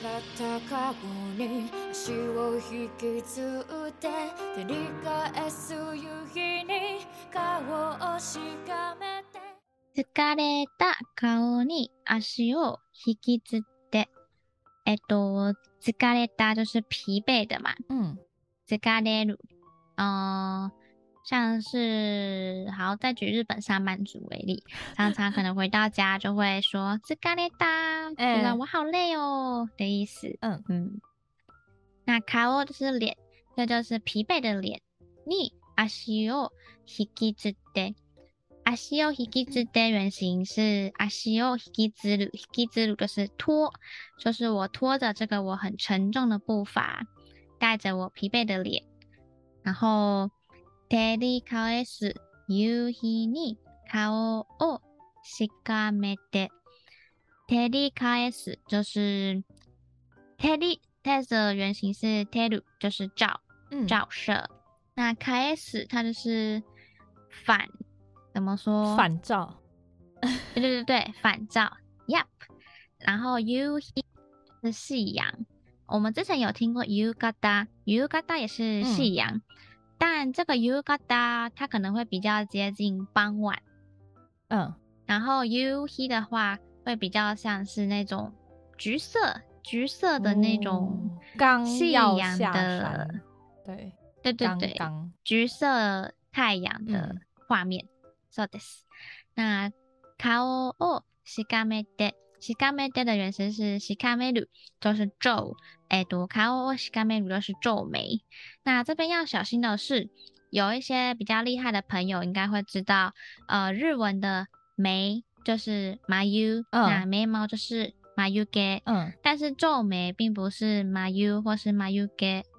た過去に足を引きずって照り返す夕日に顔をしかめて。疲れた顔に足を引きずって。えっと疲れた就是疲惫的嘛嗯疲れる。あ像是好，再举日本上班族为例，常常可能回到家就会说疲れた，觉得我好累哦的意思，嗯嗯，那颜就是脸，这就是疲惫的脸，に足を引きずって。阿西欧希基兹的原型是阿西欧希基兹鲁，希基兹鲁就是拖，就是我拖着这个我很沉重的步伐，带着我疲惫的脸。然后， テリカエス夕日に颜をしかめて，テリカエス就是テリ，它的原型是テル，就是照，嗯，照射。那カエス它就是反。怎么说？反照，对对对对，反照，Yep。然后 U 是夕阳，我们之前有听过 U 嘎达，U 嘎达也是夕阳，嗯、 但这个 U 嘎达它可能会比较接近傍晚，嗯。然后 U 黑的话会比较像是那种橘色，橘色的那种刚夕阳的，对对对对，刚刚橘色太阳的画面。嗯そうです。那颜をしかめて，しかめて的原型是しかめる，就是皱。 哎，读颜をしかめる就是皱眉。那这边要小心的是，有一些比较厉害的朋友应该会知道，呃，日文的眉就是眉，嗯、那眉毛就是眉毛。嗯，但是皱眉并不是眉或是眉毛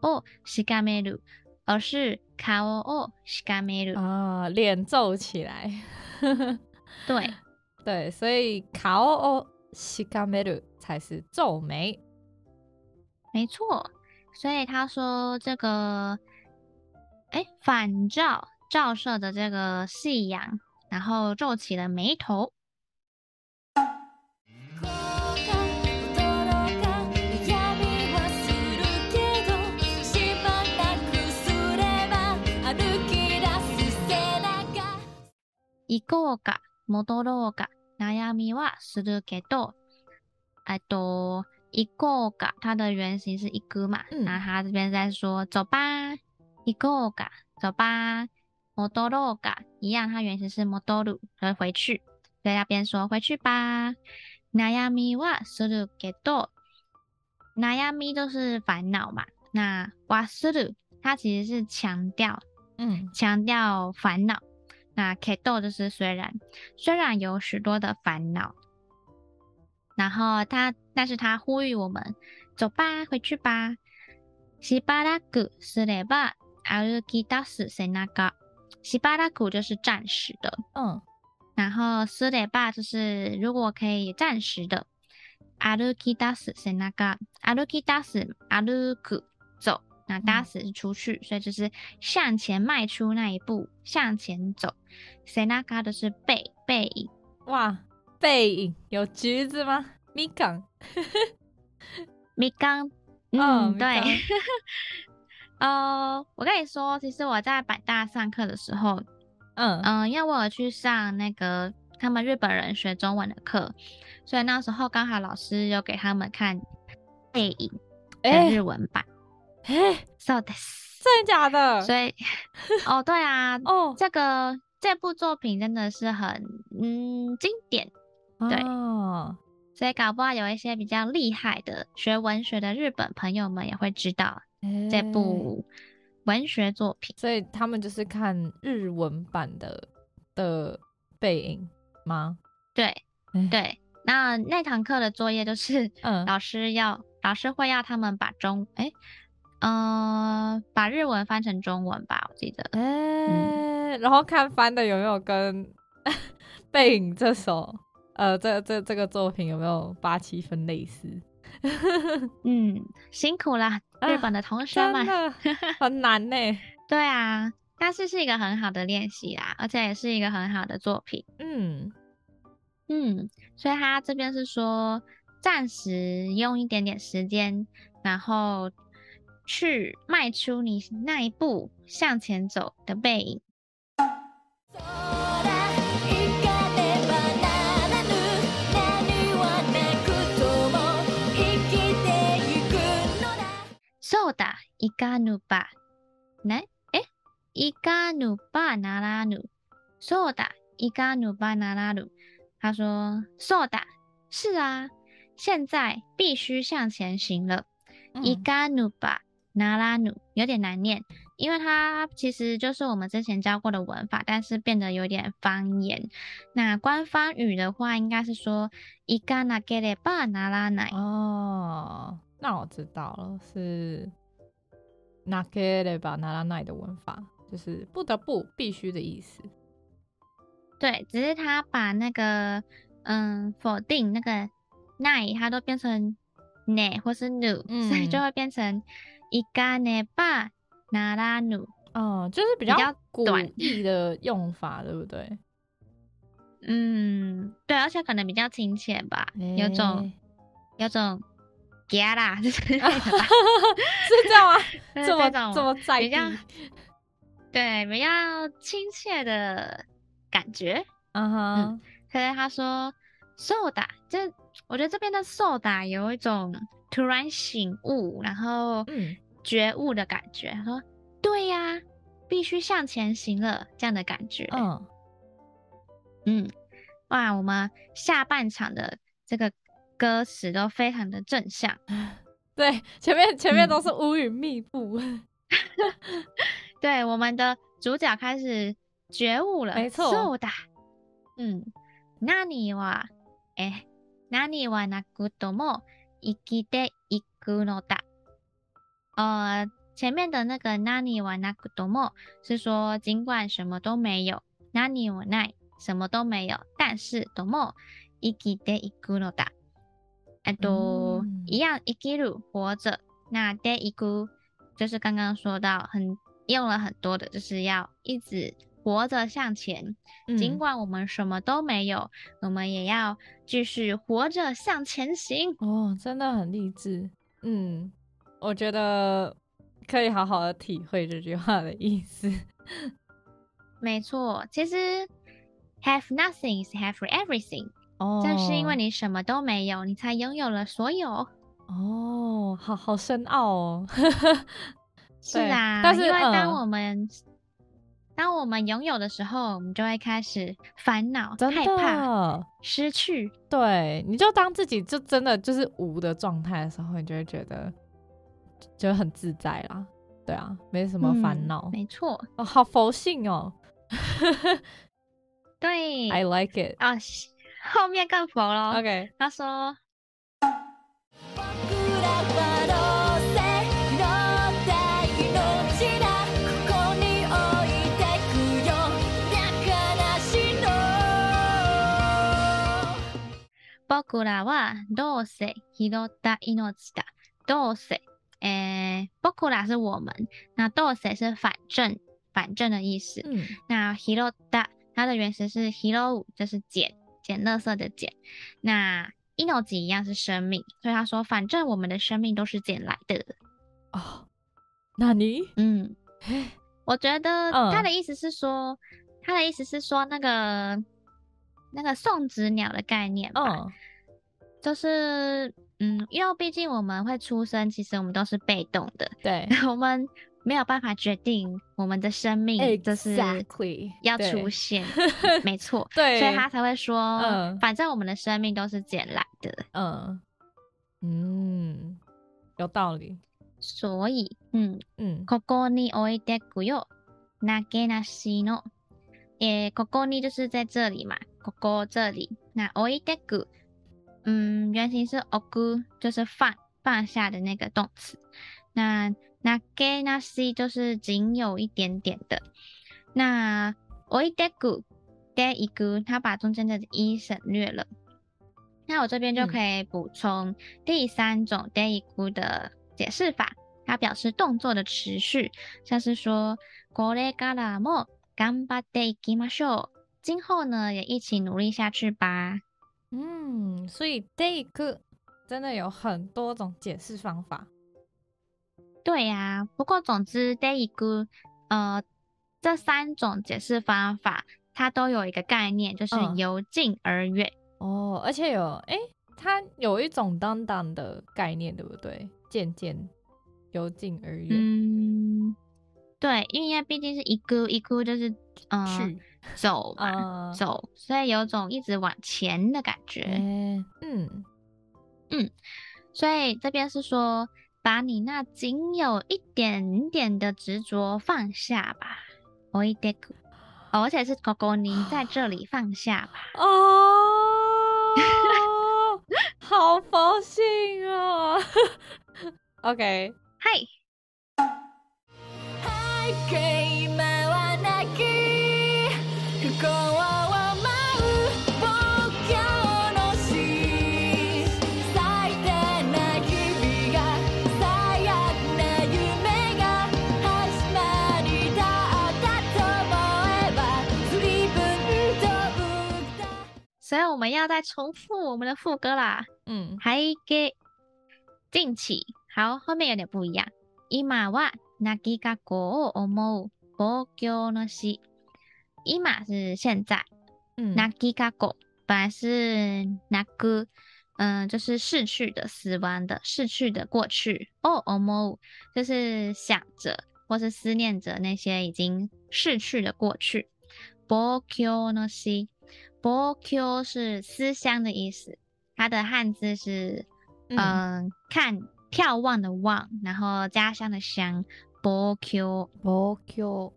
をしかめる，而是。颜をしかめる啊，脸皱起来。对对，所以颜をしかめる才是皱眉。 没错，所以他说这个，哎，反照照射的这个夕阳，然后皱起了眉头。行こうか、戻ろうか、悩みはするけど，哎，都行 こうか，它的原型是行く嘛，嗯、然后他这边在说走吧，行こうか，走吧，戻ろうか，一样，它原型是戻る，就是回去，所以那边说回去吧。悩みはするけど，悩み都是烦恼嘛，那はする，它其实是强调，嗯，强调烦恼。那 kedo 就是虽然，虽然有许多的烦恼，然后他， 但是他呼吁我们走吧，回去吧。しばらくすれば歩き出す背中，しばらく就是暂时的，嗯，然后すれば就是如果可以暂时的，歩き出す背中，歩き出す歩く走。那打死是出去，嗯、所以就是向前迈出那一步，向前走。背中的是背背影，哇，背影有橘子吗？みか ん，みかん，嗯，对。呃，我跟你说，其实我在百大上课的时候，嗯嗯、呃，因为我有去上那个他们日本人学中文的课，所以那时候刚好老师有给他们看背影的日文版。欸哎，so this 真的假的？所以，哦，对啊，哦，这个这部作品真的是很嗯经典，对，哦， 所以搞不好有一些比较厉害的学文学的日本朋友们也会知道这部文学作品，所以他们就是看日文版的的背影吗？对，对，那那堂课的作业就是，嗯，老师要、嗯、老师会要他们把中，哎。呃，把日文翻成中文吧，我记得。嗯、然后看翻的有没有跟 《背影》这首，呃，这这这个作品有没有八七分类似？嗯，辛苦了，日本的同学们，啊、很难呢。对啊，但是是一个很好的练习啦，而且也是一个很好的作品。嗯嗯，所以他这边是说，暂时用一点点时间，然后。去迈出你那一步向前走的背影。そうだ、行かぬば。ね、诶、行かぬばならぬ。そうだ、行かぬばならぬ。他说：そうだ，是啊，现在必须向前行了。行かぬば。那拉努有点难念，因为它其实就是我们之前教过的文法，但是变得有点方言。那官方语的话，应该是说伊嘎那给勒巴那拉奈。哦， 那我知道了，是那给勒巴那拉奈的文法，就是不得不、必须的意思。对，只是他把那个嗯否定那个奈，它都变成奈或是努，嗯、所以就会变成。一个呢吧，那拉努，哦，就是比较古意的用法，对不对？嗯，对，而且可能比较亲切吧，欸、有种有种嘎啦，就是 是这样吗？这么这么在意，对，比较亲切的感觉。嗯哼，可是他说 soda，就我觉得这边的 soda 有一种。突然醒悟，然后觉悟的感觉。他、嗯、说：“对呀、啊，必须向前行了。”这样的感觉。嗯嗯，哇，我们下半场的这个歌词都非常的正向。对，前面前面都是乌云密布。嗯、对，我们的主角开始觉悟了。没错。そうだ。嗯，何はえ、何はなくとも生きていくのだ。呃，前面的那个何はなくとも是说尽管什么都没有，何もない什么都没有，但是とも生きていくのだ。 哎，都一样，生きる活着。那ていく就是刚刚说到很用了很多的，就是要一直。活着向前，尽管我们什么都没有，嗯、我们也要继续活着向前行。哦，真的很励志。嗯，我觉得可以好好的体会这句话的意思。没错，其实 have nothing is have everything。 哦，正是因为你什么都没有，你才拥有了所有。哦，好好深奥哦。是啊，但是因为当我们、嗯当我们拥有的时候，我们就会开始烦恼、害怕失去。对，你就当自己就真的就是无的状态的时候，你就会觉得就很自在啦。对啊，没什么烦恼。嗯、没错。哦，好佛性哦。对，I like it。啊、哦，后面更佛了。OK，他说。仆らはどうせ拾った命だ。どうせ，诶，仆ら是我们，那どうせ是反正，反正的意思。嗯，那拾った它的原词是拾う，就是捡， 捡垃圾的捡。那命一样是生命，所以他说，反正我们的生命都是捡来的。哦，那你？嗯，我觉得他的意思是说，嗯、他的意思是说那个。那个送子鸟的概念吧，哦、就是嗯，因为毕竟我们会出生，其实我们都是被动的，对，我们没有办法决定我们的生命就是要出现，Exactly. 没错，对，所以他才会说，嗯、反正我们的生命都是捡来的，嗯嗯，有道理，所以嗯嗯，ここに置いてくよ、なけなしの，诶，ここに就是在这里嘛。ここ这里，那置いてく，嗯，原型是置く，就是放放下的那个动词。那 那给那西就是仅有一点点的。那おいでくでいく，他把中间的一省略了。那我这边就可以补充第三种でいく的解释法，它表示动作的持续，像是说これからも顽张っていきましょう。今后呢，也一起努力下去吧。嗯，所以でいく真的有很多种解释方法。 对呀、啊，不过总之でいく，呃，这三种解释方法，它都有一个概念，就是由近而远。嗯、哦，而且有，诶，它有一种当当的概念，对不对？渐渐由近而远。嗯，对，因为毕竟是一个一个，就是嗯。呃去走嘛，uh, 走，所以有种一直往前的感觉。欸、嗯嗯，所以这边是说， 把你那仅有一点点的执着放下吧。おいでく，而且是狗狗，你在这里放下吧。哦，好佛性哦。 OK，嗨。 所以我们要再重复我们的副歌啦。嗯，还给近期，好，后面有点不一样。今は泣きかごを思う东京の日。今是现在，嗯，泣きかご本来是泣く，嗯，就是逝去的、死亡的、逝去的过去。哦，思う就是想着或是思念着那些已经逝去的过去。东京の日。 东京是思乡的意思，它的汉字是嗯、呃、看眺望的望，然后家乡的乡。东京，东京。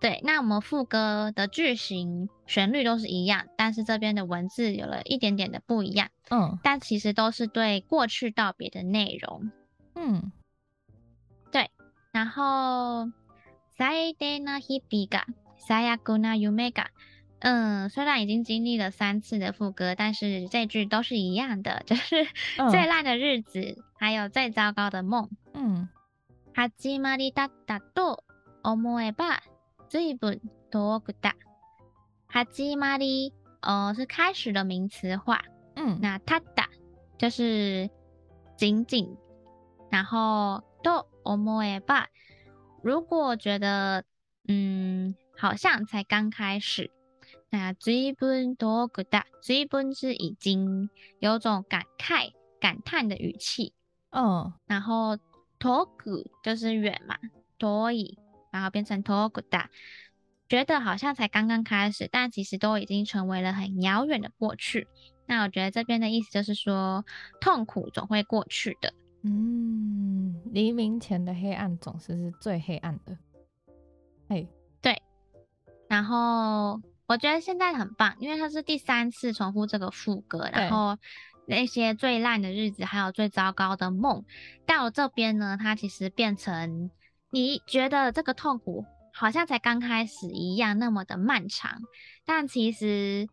对，那我们副歌的句型旋律都是一样，但是这边的文字有了一点点的不一样。嗯，但其实都是对过去道别的内容。嗯，对。然后，最低な日々が最悪な梦が。 嗯，虽然已经经历了三次的副歌，但是这句都是一样的，就是最烂的日子，嗯、还有最糟糕的梦。嗯，始まりだったと思えば随分远くだ。始まり，呃，是开始的名词化。嗯，那たった就是仅仅，然后と思えば，如果觉得嗯，好像才刚开始。 那随分远くだ，随分是已经，有种感慨、感叹的语气。嗯，然后远く就是远嘛，远い，然后变成远くだ，觉得好像才刚刚开始，但其实都已经成为了很遥远的过去。那我觉得这边的意思就是说，痛苦总会过去的。嗯，黎明前的黑暗总是是最黑暗的。嘿，对，然后。 我觉得现在很棒，因为它是第三次重复这个副歌，然后那些最烂的日子，还有最糟糕的梦，到这边呢，它其实变成你觉得这个痛苦好像才刚开始一样，那么的漫长，但其实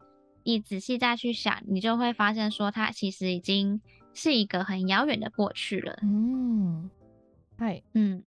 你仔细再去想，你就会发现说，它其实已经是一个很遥远的过去了。嗯，嗨，嗯。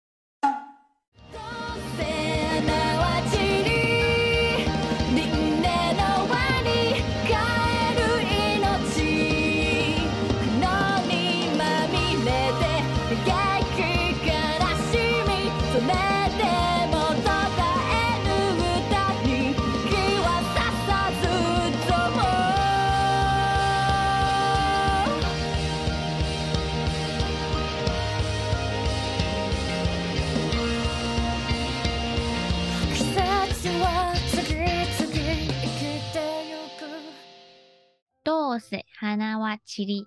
どうせ花は散り、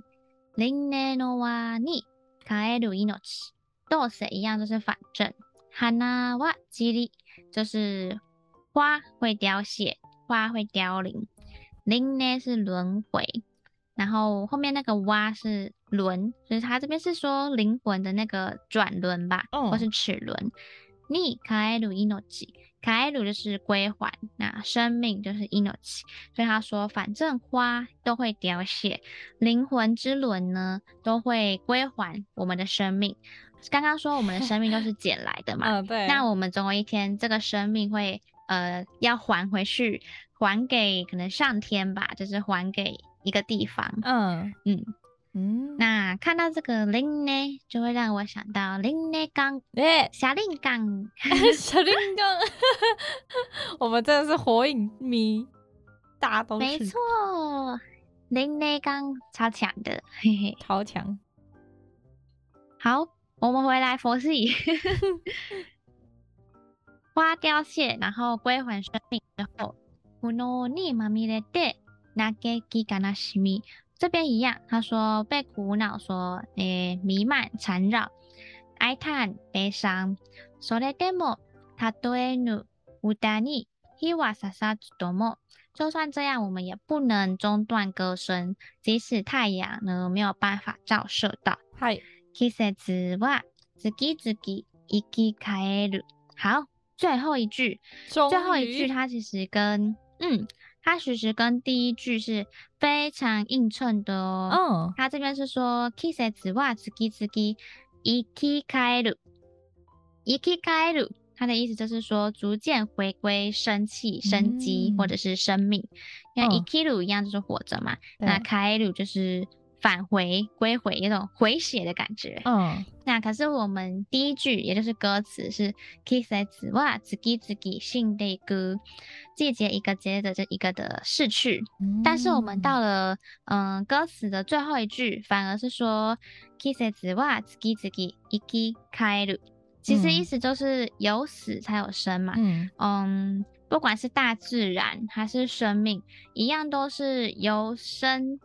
铃音の轮に帰る命。どうせ一样就是反正。花は散り就是花会凋谢，花会凋零。铃音是轮回， 然后后面那个蛙是轮，就是它这边是说灵魂的那个转轮吧，嗯、或是齿轮。你卡鲁伊诺 奇，卡鲁就是归还，那生命就是伊诺奇，所以他说反正花都会凋谢，灵魂之轮呢都会归还我们的生命。刚刚说我们的生命都是捡来的嘛，嗯，对。那我们总有一天这个生命会呃要还回去，还给可能上天吧，就是还给一个地方。嗯嗯。嗯嗯，那看到这个林呢，就会让我想到林内港，哎，小林港，小林港，我们真的是火影迷，大都是。没错，林内港超强的，嘿嘿，超强。好，我们回来佛系，花凋谢，然后归还生命之后，このにまみれて叹き悲しみ。 这边一样，他说被苦恼所诶弥漫缠绕，哀叹悲伤。それでもたとえぬ歌に日は差さずとも，就算这样，我们也不能中断歌声，即使太阳呢没有办法照射到。嗨，季节は次々生き返る。好，最后一句，终于最后一句，它其实跟嗯。 它其实跟第一句是非常映衬的哦。嗯，它这边是说季节は次々生き返る，生き返る，它的意思就是说逐渐回归生气、生机、嗯、或者是生命。像生きる一样就是活着嘛，嗯、那返る就是。 返回归回，一种回血的感觉。嗯，那可是我们第一句，也就是歌词是季节は次々死んでいく，季节一个接着一个的逝去。嗯、但是我们到了嗯歌词的最后一句，反而是说季节は次々生き返る，其实意思就是有死才有生嘛。嗯，嗯，不管是大自然还是生命，一样都是由生。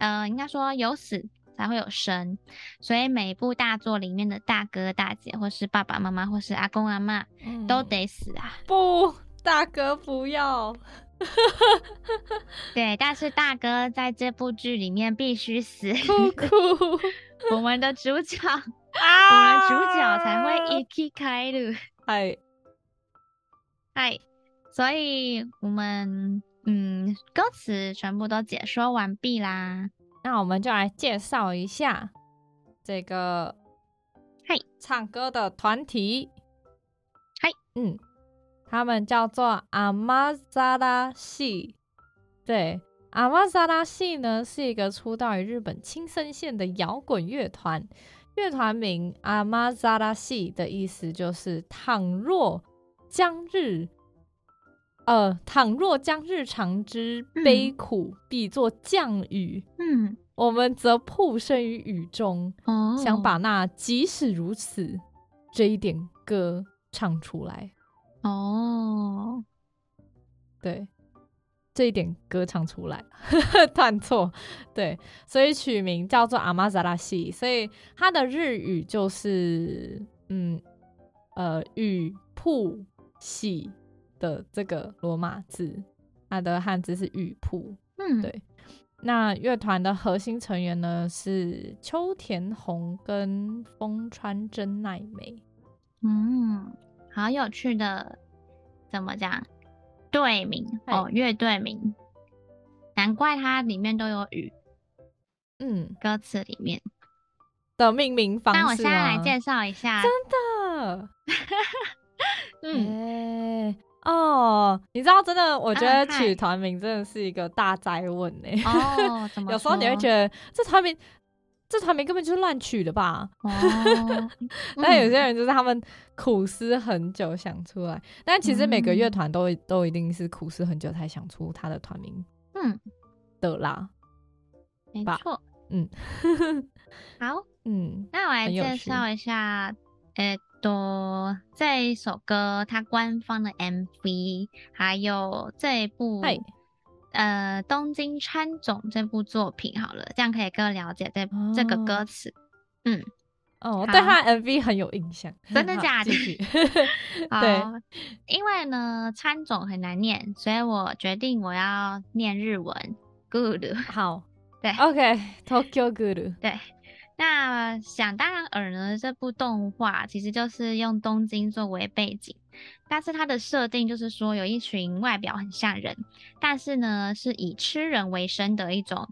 呃，应该说有死才会有生，所以每一部大作里面的大哥大姐，或是爸爸妈妈，或是阿公阿嬷，嗯、都得死啊！不，大哥不要。对，但是大哥在这部剧里面必须死。哭哭，我们的主角，啊、我们主角才会一起开路。嗨，嗨，所以我们。嗯，歌词全部都解说完毕啦，那我们就来介绍一下这个嗨唱歌的团体，嗨，嗯，他们叫做阿玛扎拉系。对，阿玛扎拉系呢是一个出道于日本青森县的摇滚乐团，乐团名阿玛扎拉系的意思就是倘若将日。呃，倘若将日常之悲苦比作降雨，嗯，我们则曝身于雨中，哦，想把那即使如此这一点歌唱出来。哦，对，这一点歌唱出来，断错，对，所以取名叫做阿玛扎拉西，所以它的日语就是，嗯，呃，雨瀑喜。的这个罗马字，它的汉字是雨瀑。嗯，对。那乐团的核心成员呢是秋田红跟风川真奈美。嗯，好有趣的，怎么讲？队名哦，乐队名，难怪它里面都有雨。嗯，歌词里面的命名方式。那我现在来介绍一下，真的。嗯。欸哦，你知道，真的，我觉得取团名真的是一个大灾问呢。哦？有时候你会觉得这团名，这团名根本就是乱取的吧？哦。但有些人就是他们苦思很久想出来，但其实每个乐团都都一定是苦思很久才想出他的团名。嗯。的啦。没错。嗯。好。嗯。那我来介绍一下，诶。多这一首歌，它官方的 MV，还有这一部.呃，东京喰种这部作品，好了，这样可以更了解这、oh. 这个歌词。嗯，哦，我对他 MV 很有印象，真的 假的？好对，因为呢，川种很难念，所以我决定我要念日文。Good，好，对，OK，Tokyo Ghoul。对，那想当然尔呢，这部动画其实就是用东京作为背景，但是它的设定就是说有一群外表很像人，但是呢是以吃人为生的一种，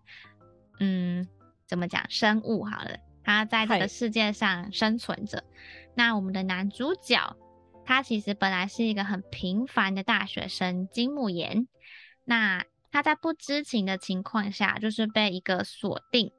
嗯，怎么讲生物好了，它在这个世界上生存着。那我们的男主角，他其实本来是一个很平凡的大学生金木研，那。他在不知情的情况下，就是被一个锁定，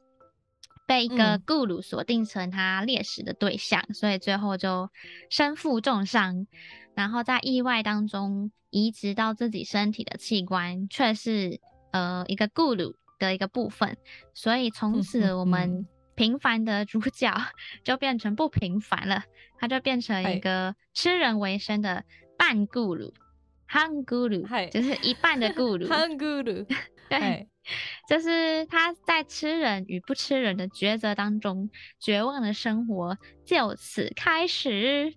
被一个咕噜锁定成他猎食的对象，嗯，所以最后就身负重伤，然后在意外当中移植到自己身体的器官却是呃一个咕噜的一个部分，所以从此我们平凡的主角 就变成不平凡了，他就变成一个吃人为生的半咕噜。半咕噜，就是一半的咕噜。半咕噜，对，就是他在吃人与不吃人的抉择当中，绝望的生活就此开始。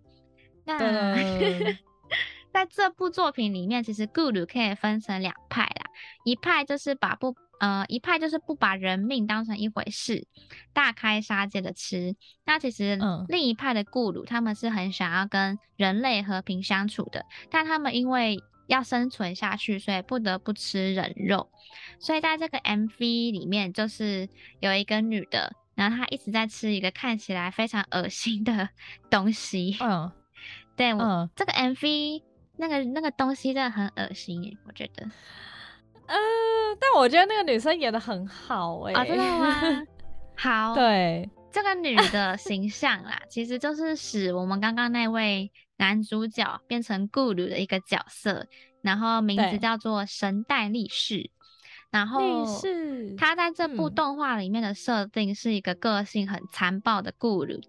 那 在这部作品里面，其实咕噜可以分成两派啦，一派就是把不呃，一派就是不把人命当成一回事，大开杀戒的吃。那其实另一派的咕噜，他们是很想要跟人类和平相处的，但他们因为要生存下去，所以不得不吃人肉。所以在这个 MV 里面，就是有一个女的，然后她一直在吃一个看起来非常恶心的 东西。嗯，对，我、嗯、这个 MV 那个那个东西真的很恶心耶，我觉得。嗯、呃，但我觉得那个女生演的很好哎、哦。真的吗？好。对，这个女的形象啦，其实就是使我们刚刚那位男主角变成顾鲁的一个角色，然后名字叫做神代力士。然后他在这部动画里面的设定是一个个性很残暴的顾鲁。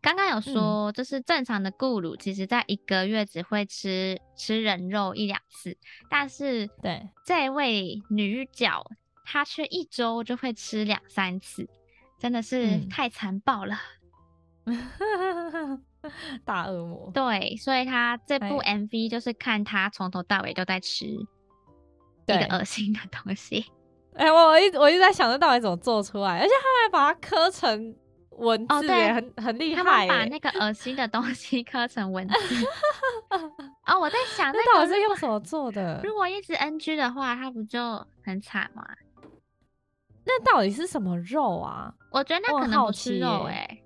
刚刚有说，就是正常的咕噜，其实在一个月只会吃吃人肉一两次，但是对。这位女角，她却一周就会吃两三次，真的是太残暴了，嗯、大恶魔。对，所以他这部 MV 就是看他从头到尾都在吃一个恶心的东西。哎、欸，我一我一直在想，这到底怎么做出来，而且他还把它刻成。文字也很、哦、很厉害，他把那个恶心的东西 刻成文字。哦，我在想，那到底是用什么做的？如果一直 NG 的话，他不就很惨吗？那到底是什么肉啊？我觉得那可能不是肉、欸，哎，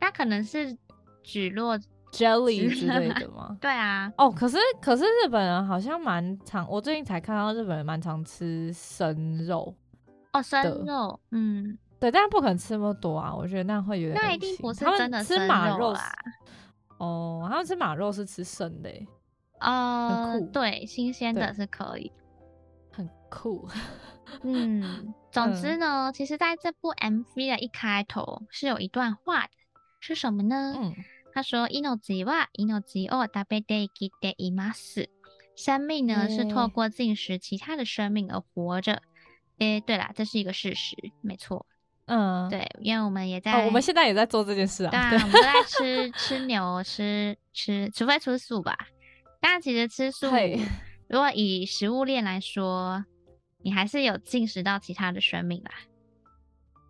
那可能是蒟蒻 jelly 之类的吗？对啊。哦，可是可是日本人好像蛮常，我最近才看到日本人蛮常吃生肉。哦，生肉，嗯。对，但是不可能吃那么多啊！我觉得那会有点。那一定不是真的生肉啊！哦，他们吃马肉是吃生的，呃，很酷。对，新鲜的是可以，很酷。嗯，总 之呢，嗯、其实在这部 MV 的一开头是有一段话的，是什么呢？嗯，他说：“命は命を食べて生きています。”生命呢、嗯、是透过进食其他的生命而活着。诶，对啦，这是一个事实，没错。嗯，对，因为我们也在，哦，我们现在也在做这件事啊。对啊，对，我们都在吃吃牛，吃吃，除非吃素吧。但其实吃素，如果以食物链来说，你还是有进食到其他的生命啦。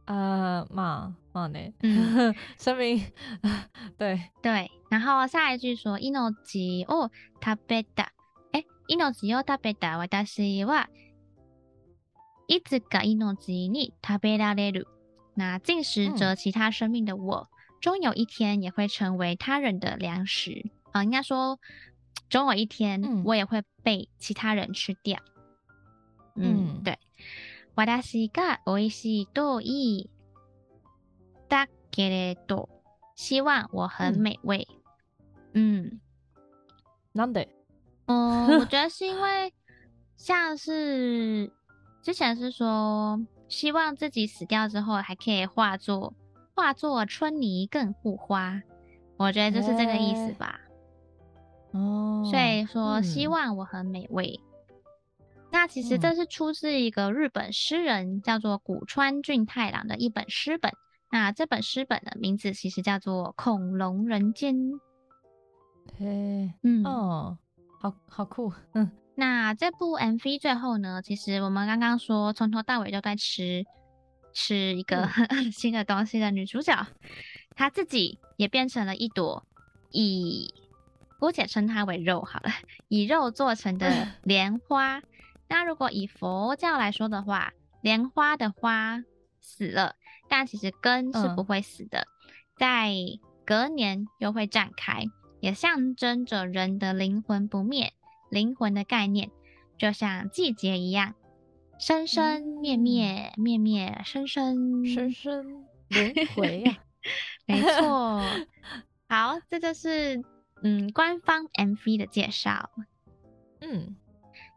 呃，嘛嘛呢，嗯，生命，对对。然后下一句说，命を食べた，诶，命を食べた私はいつか命に食べられる。那进食着其他生命的我，终、嗯、有一天也会成为他人的粮食啊！应该说，终有一天我也会被其他人吃掉。嗯，嗯对。 私が美味しいといいだけれど，希望我很美味。嗯，なんで？嗯，我觉得是因为像是之前是说。希望自己死掉之后还可以化作化作春泥更护花，我觉得就是这个意思吧。哦、欸，所以说希望我很美味。 嗯、那其实这是出自一个日本诗人叫做古川俊太郎的一本诗本。那这本诗本的名字其实叫做《恐龙人间》。嘿，嗯，哦，好好酷，嗯。那这部 MV 最后呢，其实我们刚刚说从头到尾都在吃，吃一个 新的东西的女主角，她自己也变成了一朵以姑且称它为肉好了，以肉做成的 莲花。那如果以佛教来说的话，莲花的花死了，但其实根是不会死的，在隔年又会绽开，也象征着人的灵魂不灭。灵魂的概念就像季节一样，生生灭灭，灭灭生生，生生轮回呀。没错。好，这就是嗯官方 MV 的介绍。嗯。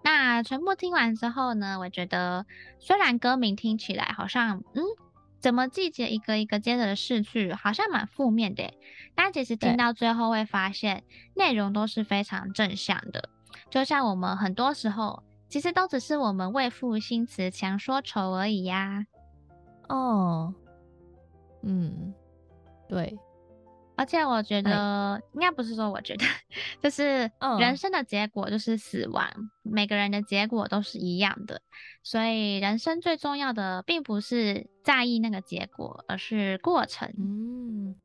那全部听完之后呢，我觉得虽然歌名听起来好像，嗯，怎么季节一个一个接着的逝去，好像蛮负面的，但其实听到最后会发现内容都是非常正向的。就像我们很多时候，其实都只是我们为赋新词强说愁而已呀。哦，嗯，对。而且我觉得，应该不是说我觉得，就是人生的结果就是死亡，每个人的结果都是一样的，所以人生最重要的并不是在意那个结果，而是过程。嗯，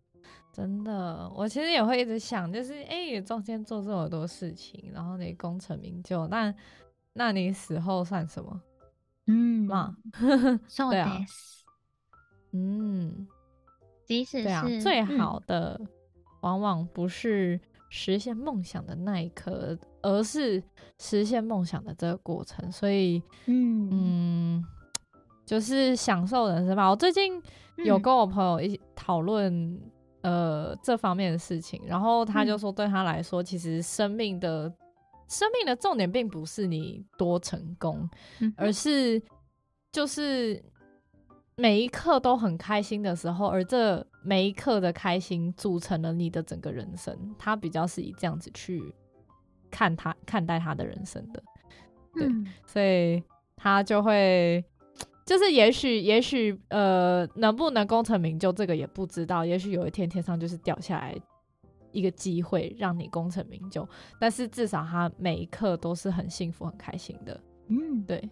真的，我其实也会一直想，就是哎，中间做这么多事情，然后你功成名就，那那你死后算什么？嗯，嘛，对啊，嗯。即使是对啊，最好的往往不是实现梦想的那一刻，嗯、而是实现梦想的这个过程。所以，嗯嗯，就是享受人生吧。我最近有跟我朋友一起讨论呃这方面的事情，然后他就说，对他来说，其实生命的生命的重点并不是你多成功，嗯、而是就是。每一刻都很开心的时候，而这每一刻的开心组成了你的整个人生。他比较是以这样子去看他看待他的人生的，对，嗯、所以他就会就是也许也许呃能不能功成名就这个也不知道，也许有一天天上就是掉下来一个机会让你功成名就，但是至少他每一刻都是很幸福很开心的，嗯，对，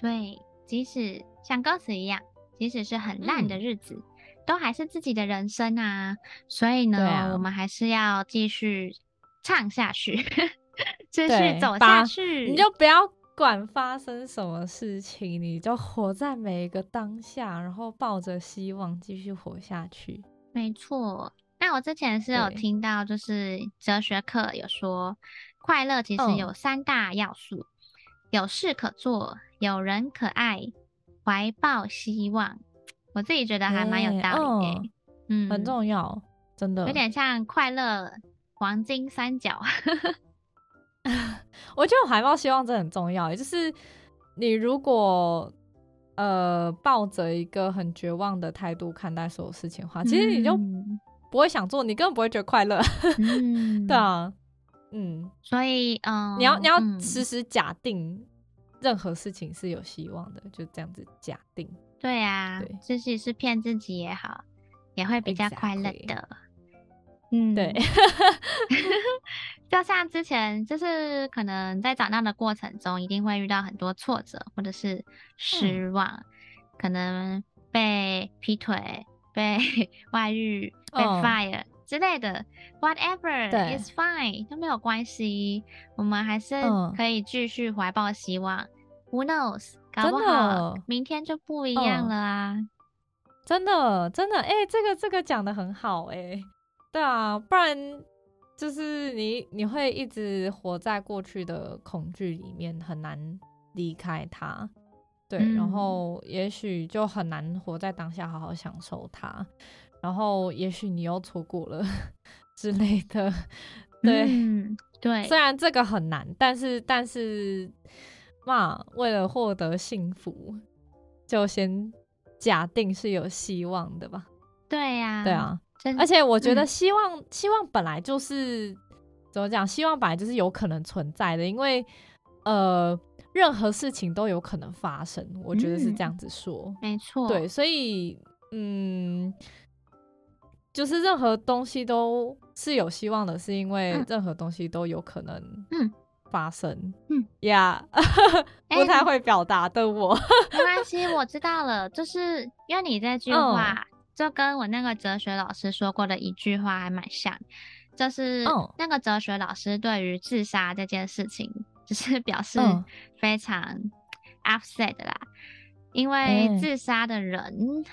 对，即使。像歌词一样，即使是很烂的日子，嗯、都还是自己的人生啊！所以呢，啊、我们还是要继续唱下去，继续走下去。你就不要管发生什么事情，你就活在每一个当下，然后抱着希望继续活下去。没错。那我之前是有听到，就是哲学课有说，快乐其实有三大要素：嗯、有事可做，有人可爱。怀抱希望，我自己觉得还蛮有道理的，欸，嗯，很重要，真的，有点像快乐黄金三角。我觉得怀抱希望真的很重要，欸，就是你如果呃抱着一个很绝望的态度看待所有事情的话，其实你就不会想做，你根本不会觉得快乐。嗯，对啊，嗯，所以嗯，你要你要时时假定。任何事情是有希望的，就这样子假定。对啊，对，自己是骗自己也好，也会比较快乐的。嗯，对。就像之前，就是可能在长大的过程中，一定会遇到很多挫折或者是失望，嗯、可能被劈腿、被 外遇、被 fire、哦、之类的，whatever 对 is fine 都没有关系，我们还是可以继续怀抱希望。嗯 Who knows？搞不好明天就不一样了啊！真的，真的，哎、欸，这个这个讲的很好、欸，哎，对啊，不然就是你你会一直活在过去的恐惧里面，很难离开它。对，嗯、然后也许就很难活在当下，好好享受它。然后也许你又错过了 之类的，对、嗯、对。虽然这个很难，但是但是。嘛，为了获得幸福，就先假定是有希望的吧。对呀、啊，对啊，而且我觉得希望，嗯、希望本来就是怎么讲？希望本来就是有可能存在的，因为呃，任何事情都有可能发生。我觉得是这样子说，嗯、没错。对，所以嗯，就是任何东西都是有希望的，是因为任何东西都有可能，嗯。发生。嗯。呀，yeah, 不太会表达的我，没关系，我知道了，就是因为你这句话、嗯、就跟我那个哲学老师说过的一句话还蛮像，就是那个哲学老师对于自杀这件事情，就是表示非常 upset 啦，嗯、因为自杀的人、嗯、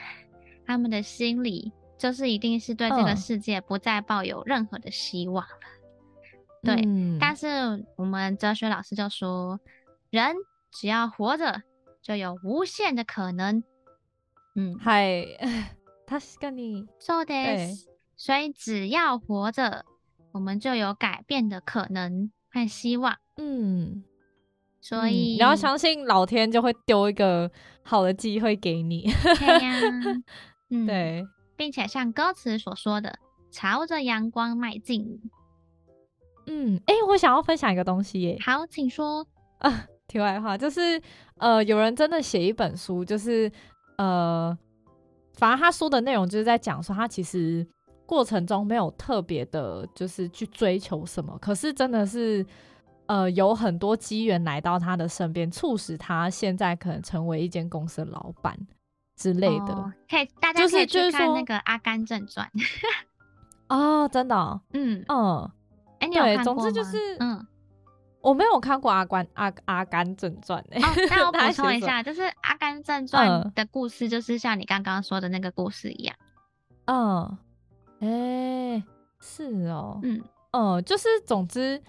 他们的心里就是一定是对这个世界不再抱有任何的希望了。对，嗯、但是我们哲学老师就说，人只要活着，就有无限的可能。嗯，嗨，他是跟你说的，所以只要活着，我们就有改变的可能和希望。嗯，所以、嗯、你要相信老天就会丢一个好的机会给你。对呀，嗯，对，并且像歌词所说的，朝着阳光迈进。嗯，哎、欸，我想要分享一个东西耶。好，请说。啊，题外话就是，呃，有人真的写一本书，就是，呃，反正他说的内容就是在讲说，他其实过程中没有特别的，就是去追求什么，可是真的是，呃，有很多机缘来到他的身边，促使他现在可能成为一间公司的老板之类的。哦、可以，大家可以去看那个《阿甘正传》。哦，真的、哦，嗯嗯。哎，你有看过吗？总之就是，嗯，我没有看过阿关《阿关阿阿甘正传》哎。哦，那 我补充一下，就是《阿甘正传》的故事，就是像你刚刚说的那个故事一样。嗯，哎、欸，是哦，嗯嗯，就是总之，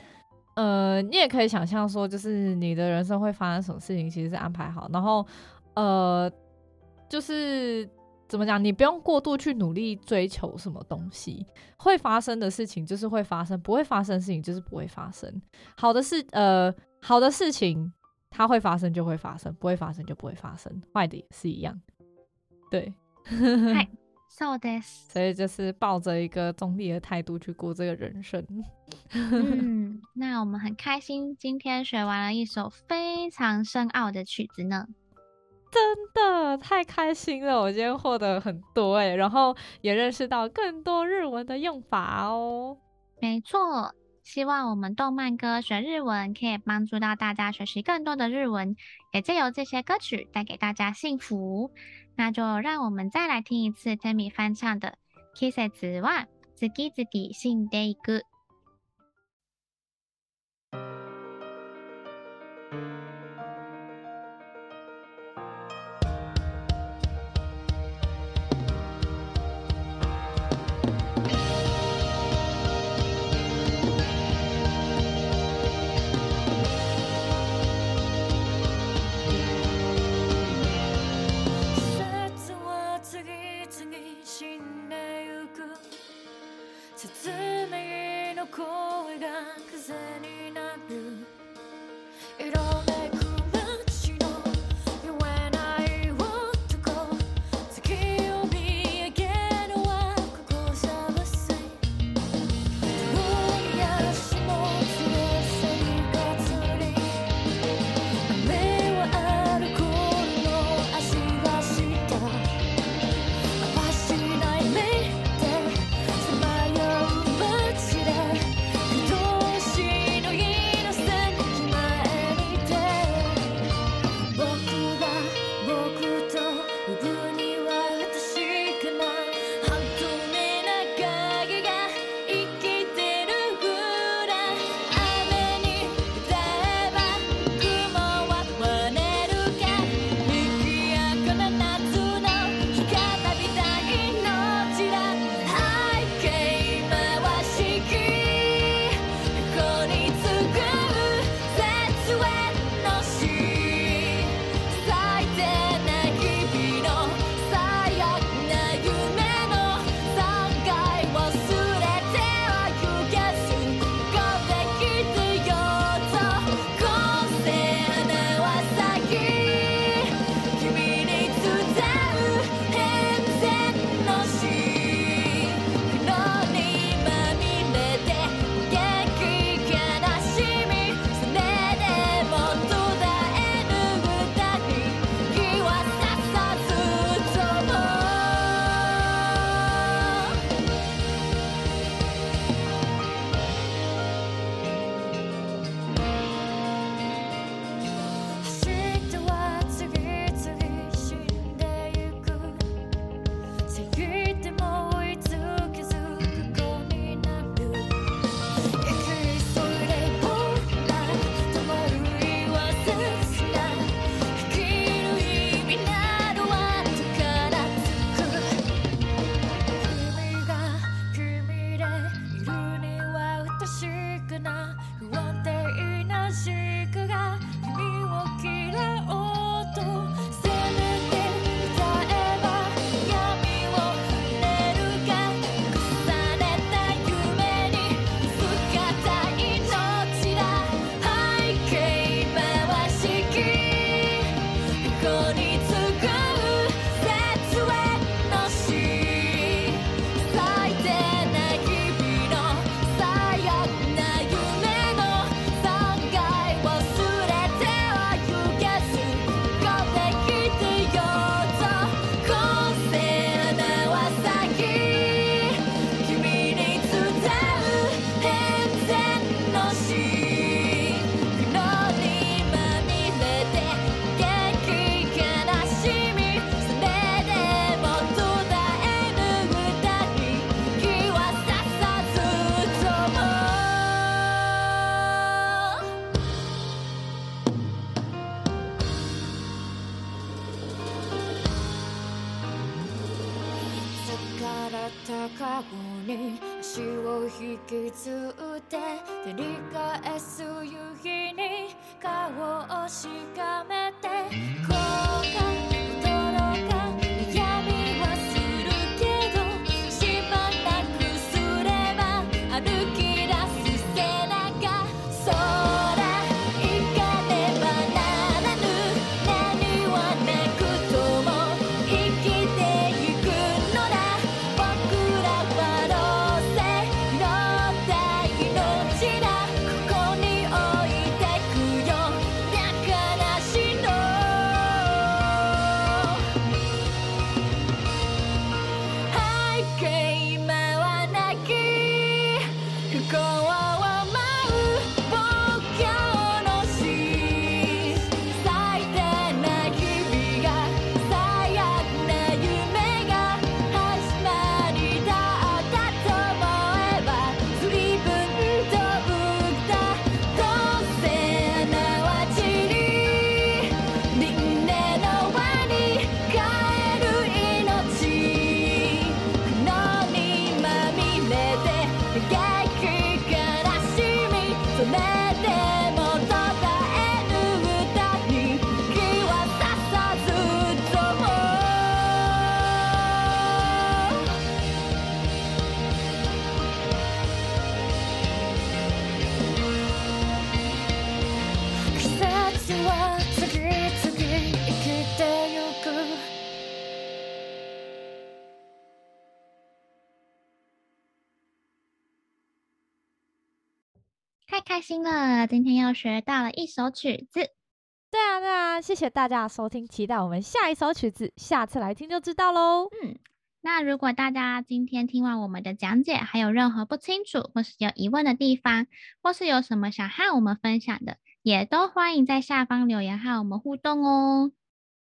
呃，你也可以想象说，就是你的人生会发生什么事情，其实是安排好，然后，呃，就是。怎么讲？你不用过度去努力追求什么东西，会发生的事情就是会发生，不会发生的事情就是不会发生。好的事，呃，好的事情它会发生就会发生，不会发生就不会发生。坏的也是一样，对。嗨，so this，所以就是抱着一个中立的态度去过这个人生。嗯，那我们很开心，今天学完了一首非常深奥的曲子呢。真的太开心了！我今天获得很多哎，然后也认识到更多日文的用法哦。没错，希望我们动漫歌学日文可以帮助到大家学习更多的日文，也借由这些歌曲带给大家幸福。那就让我们再来听一次 Temi 翻唱的《季节は次々死んでいく》。 洗ったカゴに足を引きずって照り返す夕日に顔をしかめて後悔心了，今天又学到了一首曲子。对啊，对啊，谢谢大家的收听，期待我们下一首曲子，下次来听就知道喽。嗯，那如果大家今天听完我们的讲解，还有任何不清楚或是有疑问的地方，或是有什么想和我们分享的，也都欢迎在下方留言和我们互动哦。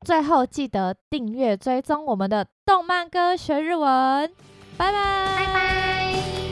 最后记得订阅追踪我们的动漫歌学日文，拜拜，拜拜。